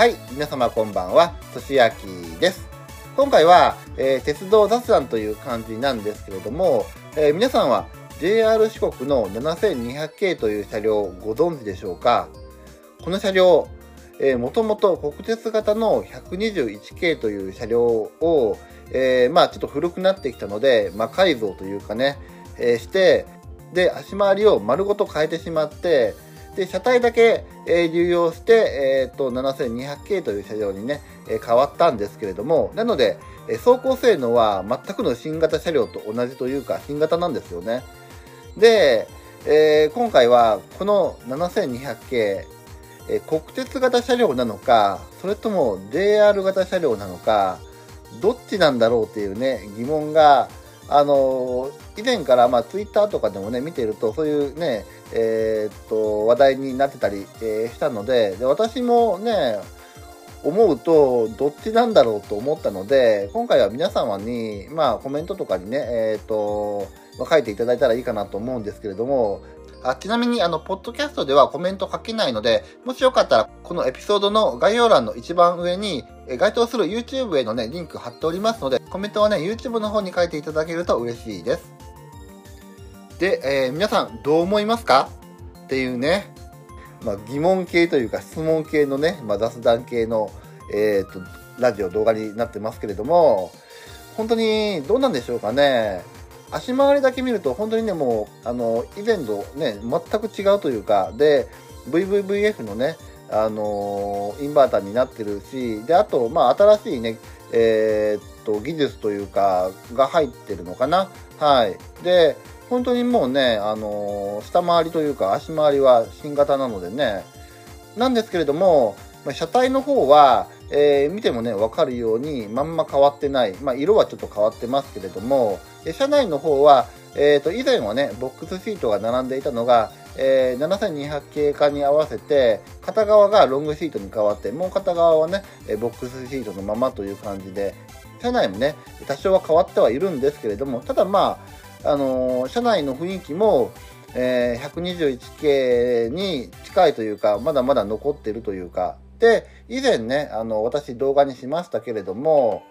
はい、皆様こんばんは、としあきです。今回は、えー鉄道雑談という感じなんですけれども、えー皆さんは JR 四国の7200系という車両をご存知でしょうか？この車両、えー、もともと国鉄型の121系という車両を、えーまあちょっと古くなってきたので、魔改造というかね、えーして、で、足回りを丸ごと変えてしまって、で、車体だけ、え流用して、えー、と、7200系という車両にね、え変わったんですけれども、なので、え走行性能は全くの新型車両と同じというか、新型なんですよね。で、えー今回はこの7200系、えー国鉄型車両なのか、それとも JR 型車両なのか、どっちなんだろうっていうね、疑問が、あの以前から、まあ、ツイッターとかでもね、見てると、そういうね、えーっと、話題になってたり、えーしたのでで、私もね、思うと、どっちなんだろうと思ったので、今回は皆様に、まあ、コメントとかにね、えーっと、ま書いていただいたらいいかなと思うんですけれども、あちなみに、あの、ポッドキャストではコメント書けないので、もしよかったら、このエピソードの概要欄の一番上に、え該当する YouTube へのね、リンク貼っておりますので、コメントはね、YouTube の方に書いていただけると嬉しいです。で、えー皆さん、どう思いますか？っていうね、まあ、疑問系というか質問系のね、まあ、雑談系の、えーと、ラジオ動画になってますけれども、本当にどうなんでしょうかね？足回りだけ見ると本当にね、もう、あの、以前とね、全く違うというか、で、VVVF のね、あのインバーターになってるし、で、あと、まあ、新しいね、えーっと、技術というか、が入ってるのかな。はい。で、本当にもうね、あの下回りというか、足回りは新型なのでね、なんですけれども、車体の方は、えー見てもね、わかるように、まんま変わってない。まあ、色はちょっと変わってますけれども、車内の方は、えっ、と、以前はね、ボックスシートが並んでいたのが、えー7200系化に合わせて、片側がロングシートに変わって、もう片側はね、えボックスシートのままという感じで、車内もね、多少は変わってはいるんですけれども、ただまあ、あの車内の雰囲気も、えー121系に近いというか、まだまだ残ってるというか、で、以前ね、あの、私動画にしましたけれども、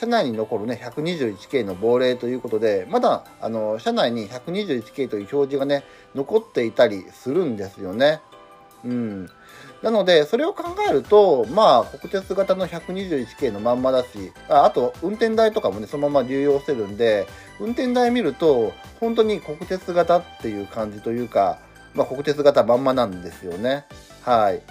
車内に残るね、121系の亡霊ということで、まだ、あの、車内に121系という表示がね、残っていたりするんですよね。うん。なので、それを考えると、まあ、国鉄型の121系のまんまだし、ああと、運転台とかもね、そのまま流用してるんで、運転台見ると、本当に国鉄型っていう感じというか、まあ、国鉄型まんまなんですよね。はい。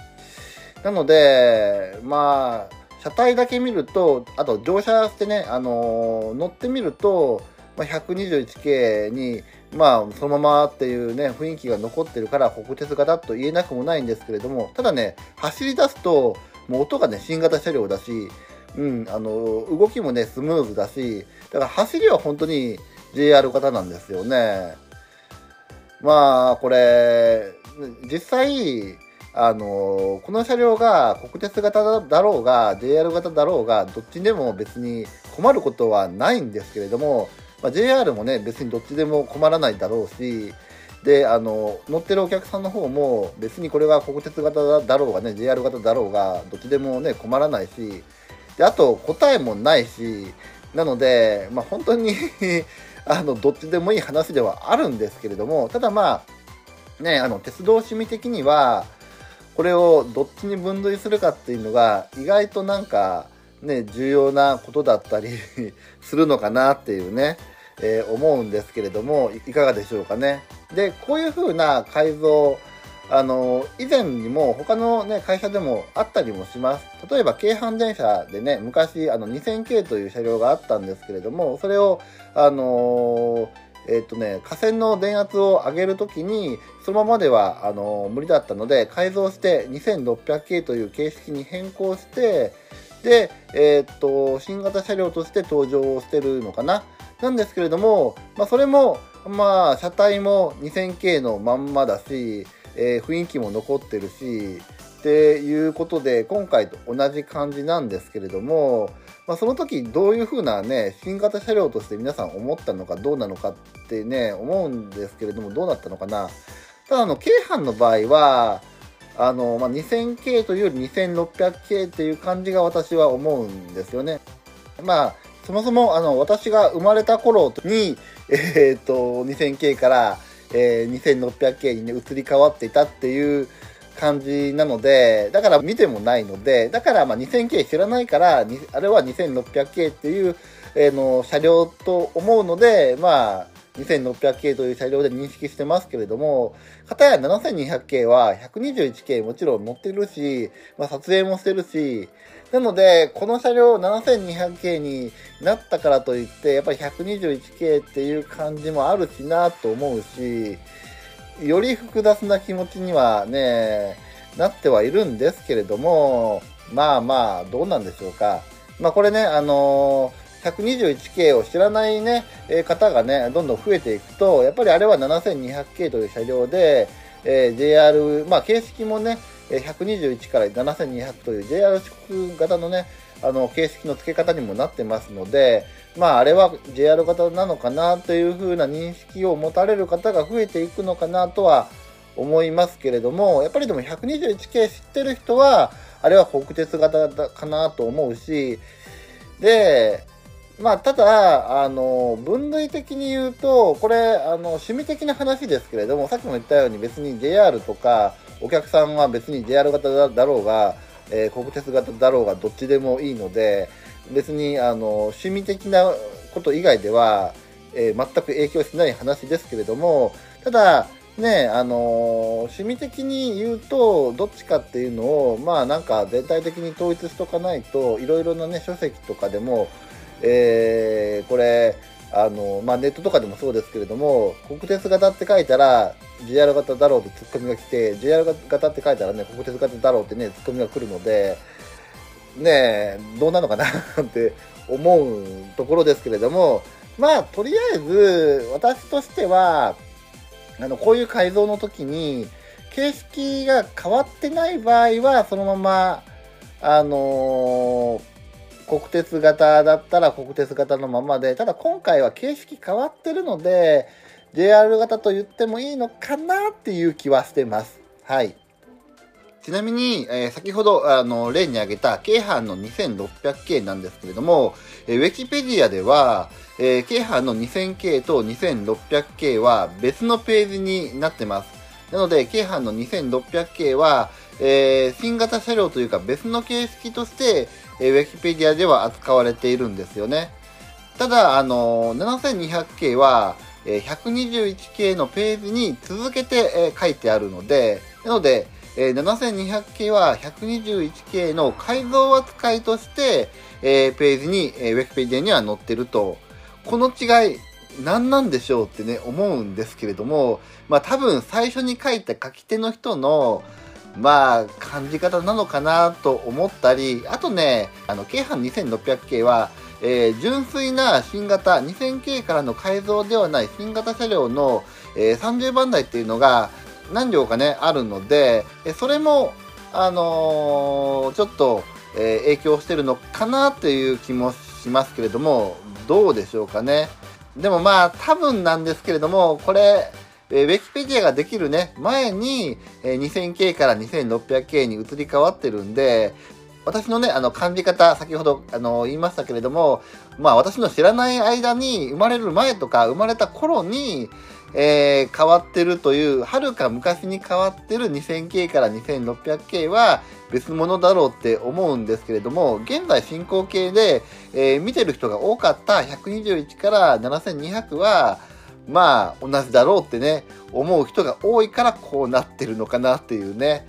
なので、まあ、車体だけ見ると、あと乗車してね、あのー乗ってみると、まあ、121系に、まあ、そのままっていうね、雰囲気が残ってるから、国鉄型と言えなくもないんですけれども、ただね、走り出すと、もう音がね、新型車両だし、うん、あの、動きもね、スムーズだし、だから走りは本当に JR 型なんですよね。まあ、これ、実際、あの、この車両が国鉄型だろうが、JR 型だろうが、どっちでも別に困ることはないんですけれども、まあ、JR もね、別にどっちでも困らないだろうし、で、あの、乗ってるお客さんの方も、別にこれが国鉄型だろうがね、JR 型だろうが、どっちでもね、困らないし、で、あと、答えもないし、なので、まあ、本当に あの、どっちでもいい話ではあるんですけれども、ただまあ、ね、あの、鉄道趣味的には、これをどっちに分類するかっていうのが、意外となんか、ね、重要なことだったり するのかなっていうね、えー思うんですけれども、いかがでしょうかね。で、こういう風な改造、あの、以前にも他のね、会社でもあったりもします。例えば、京阪電車でね、昔、あの、2000系という車両があったんですけれども、それを、あのーえっ、とね、架線の電圧を上げるときに、そのままでは、あの無理だったので、改造して2600系という形式に変更して、で、えっ、と、新型車両として登場してるのかな。なんですけれども、まあ、それも、まあ、車体も 2000K のまんまだし、えー雰囲気も残ってるし、っていうことで、今回と同じ感じなんですけれども、まあ、その時どういう風なね、新型車両として皆さん思ったのかどうなのかってね、思うんですけれども、どうだったのかな。ただ、あの、京阪の場合は、あの、まあ、2000系というより2600系っていう感じが私は思うんですよね。まあ、そもそも、あの、私が生まれた頃に、えー、っと、2000系から、えー、2600系にね、移り変わっていたっていう感じなので、だから見てもないので、だからま2000系知らないから、あれは2600系っていう、え、の車両と思うので、まあ、2600系という車両で認識してますけれども、片や7200系は121系もちろん乗ってるし、まあ、撮影もしてるし、なので、この車両7200系になったからといって、やっぱり121系っていう感じもあるしなと思うし、より複雑な気持ちにはね、なってはいるんですけれども、まあまあ、どうなんでしょうか。まあこれね、あのー121系を知らないね、え方がね、どんどん増えていくと、やっぱりあれは7200系という車両で、えー、JR、まあ、形式もね、121から7200という JR 四国型のね、あの、形式の付け方にもなってますので、まあ、あれは JR 型なのかなというふうな認識を持たれる方が増えていくのかなとは思いますけれども、やっぱりでも121系知ってる人は、あれは国鉄型かなと思うし、で、まあ、ただ、あの、分類的に言うと、これ、あの、趣味的な話ですけれども、さっきも言ったように別に JR とか、お客さんは別に JR 型だろうが、えー、国鉄型だろうが、どっちでもいいので、別に、あの、趣味的なこと以外では、えー、全く影響しない話ですけれども、ただ、ね、あの趣味的に言うと、どっちかっていうのを、まあなんか全体的に統一しとかないと、いろいろなね、書籍とかでも、えー、これ、あの、まあ、ネットとかでもそうですけれども、国鉄型って書いたら、JR 型だろうってツッコミが来て、JR 型って書いたらね、国鉄型だろうってね、ツッコミが来るので、ねえ、どうなのかなって思うところですけれども、まあ、とりあえず、私としては、あの、こういう改造の時に、形式が変わってない場合は、そのまま、あのー国鉄型だったら国鉄型のままで、ただ今回は形式変わってるので、JR 型と言ってもいいのかなっていう気はしてます。はい。ちなみに、えー、先ほど、あの、例に挙げた、京阪の2600系なんですけれども、えー、ウィキペディアでは、えー、京阪の2000系と2600系は別のページになってます。なので、京阪の2600系は、えー、新型車両というか別の形式として、えー、ウィキペディアでは扱われているんですよね。ただ、あのー、7200系は、えー、121系のページに続けて、えー、書いてあるので、なので、えー、7200系は121系の改造扱いとして、えー、ページに、えー、ウィキペディアには載ってると。この違い、何なんでしょうってね、思うんですけれども、まあ多分最初に書いた書き手の人の、まあ、感じ方なのかなと思ったり、あとね、あの、京阪2600系は、えー、純粋な新型2000系からの改造ではない新型車両の、えー、30番台っていうのが何両かね、あるので、それも、あのー、ちょっと、え影響してるのかなっていう気もしますけれども、どうでしょうかね。でもまあ、多分なんですけれども、これ、えー、ウィキペディアができるね、前に、えー、2000K から 2600K に移り変わってるんで、私のね、あの、管理方、先ほど、あの、言いましたけれども、まあ、私の知らない間に、生まれる前とか、生まれた頃に、えー、変わってるという、はるか昔に変わってる 2000K から 2600K は別物だろうって思うんですけれども、現在進行形で、えー、見てる人が多かった121から7200は、まあ、同じだろうってね、思う人が多いからこうなってるのかなっていうね。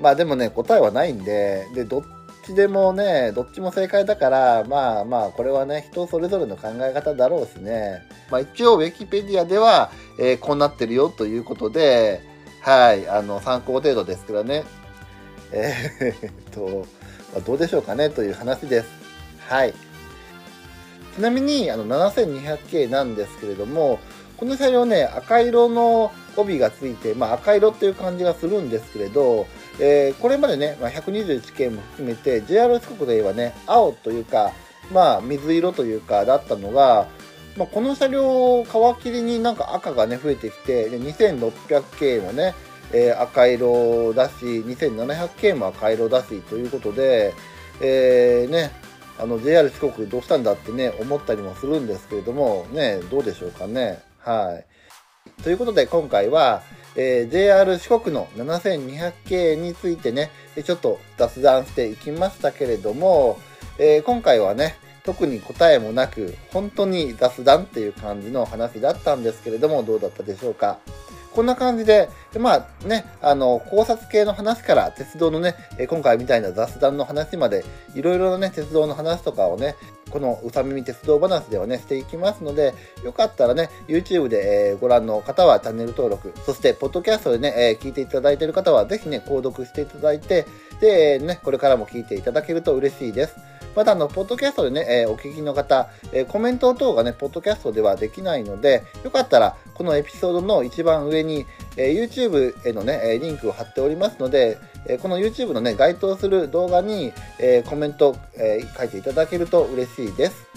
まあでもね、答えはないんで、で、どっちでもね、どっちも正解だから、まあまあ、これはね、人それぞれの考え方だろうしね。まあ一応、ウィキペディアでは、えー、こうなってるよということで、はい、あの、参考程度ですからね。えー、っと、まあ、どうでしょうかねという話です。はい。ちなみにあの 7200K なんですけれども、この車両ね、赤色の帯がついて、まあ、赤色っていう感じがするんですけれど、えー、これまでね、まあ、121系も含めて JR 四国で言えばね、青というか、まあ、水色というかだったのが、まあ、この車両を皮切りになんか赤がね、増えてきて、で2600系もね、えー、赤色だし 2700K も赤色だしということで、えー、ねあの JR 四国どうしたんだってね思ったりもするんですけれどもねどうでしょうかね。はい。ということで今回は、えー、JR 四国の7200系についてねちょっと雑談していきましたけれども、えー、今回はね特に答えもなく本当に雑談っていう感じの話だったんですけれどもどうだったでしょうか？こんな感じで、まあね、あの、考察系の話から鉄道のね、今回みたいな雑談の話まで、いろいろなね、鉄道の話とかをね、このうさ耳鉄道話ではね、していきますので、よかったらね、YouTube で、えー、ご覧の方はチャンネル登録、そして、ポッドキャストでね、えー、聞いていただいている方は、ぜひね、購読していただいて、で、ね、これからも聞いていただけると嬉しいです。また、あの、ポッドキャストでね、えー、お聞きの方、えー、コメント等がね、ポッドキャストではできないので、よかったら、このエピソードの一番上に、えー、YouTube へのね、リンクを貼っておりますので、この YouTube のね、該当する動画に、えコメント、え書いていただけると嬉しいです。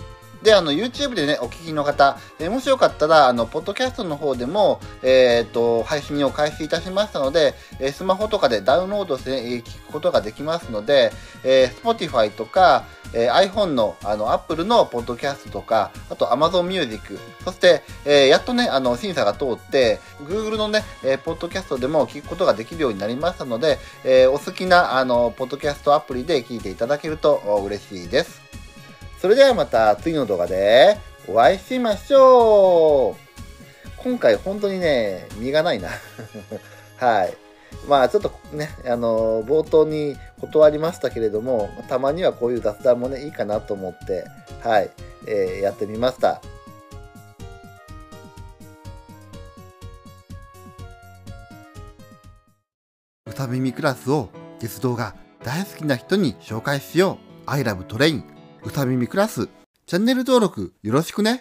で、あの、YouTube でね、お聞きの方、えー、もしよかったら、あの、ポッドキャストの方でも、えっ、と、配信を開始いたしましたので、え、スマホとかでダウンロードして、ね、聞くことができますので、え Spotify とか、え iPhone の、あの、Apple のポッドキャストとか、あと Amazon Music、そして、えやっとね、あの、審査が通って、Google のね、えポッドキャストでも聞くことができるようになりましたので、えお好きな、あの、ポッドキャストアプリで聞いていただけると嬉しいです。それではまた次の動画でお会いしましょう今回本当にね、身がないな はい。まあちょっとね、あの、冒頭に断りましたけれども、たまにはこういう雑談もね、いいかなと思って、はい、えー、やってみました。うさ耳クラスを鉄道が大好きな人に紹介しよう。I love train うさ耳クラス、チャンネル登録よろしくね。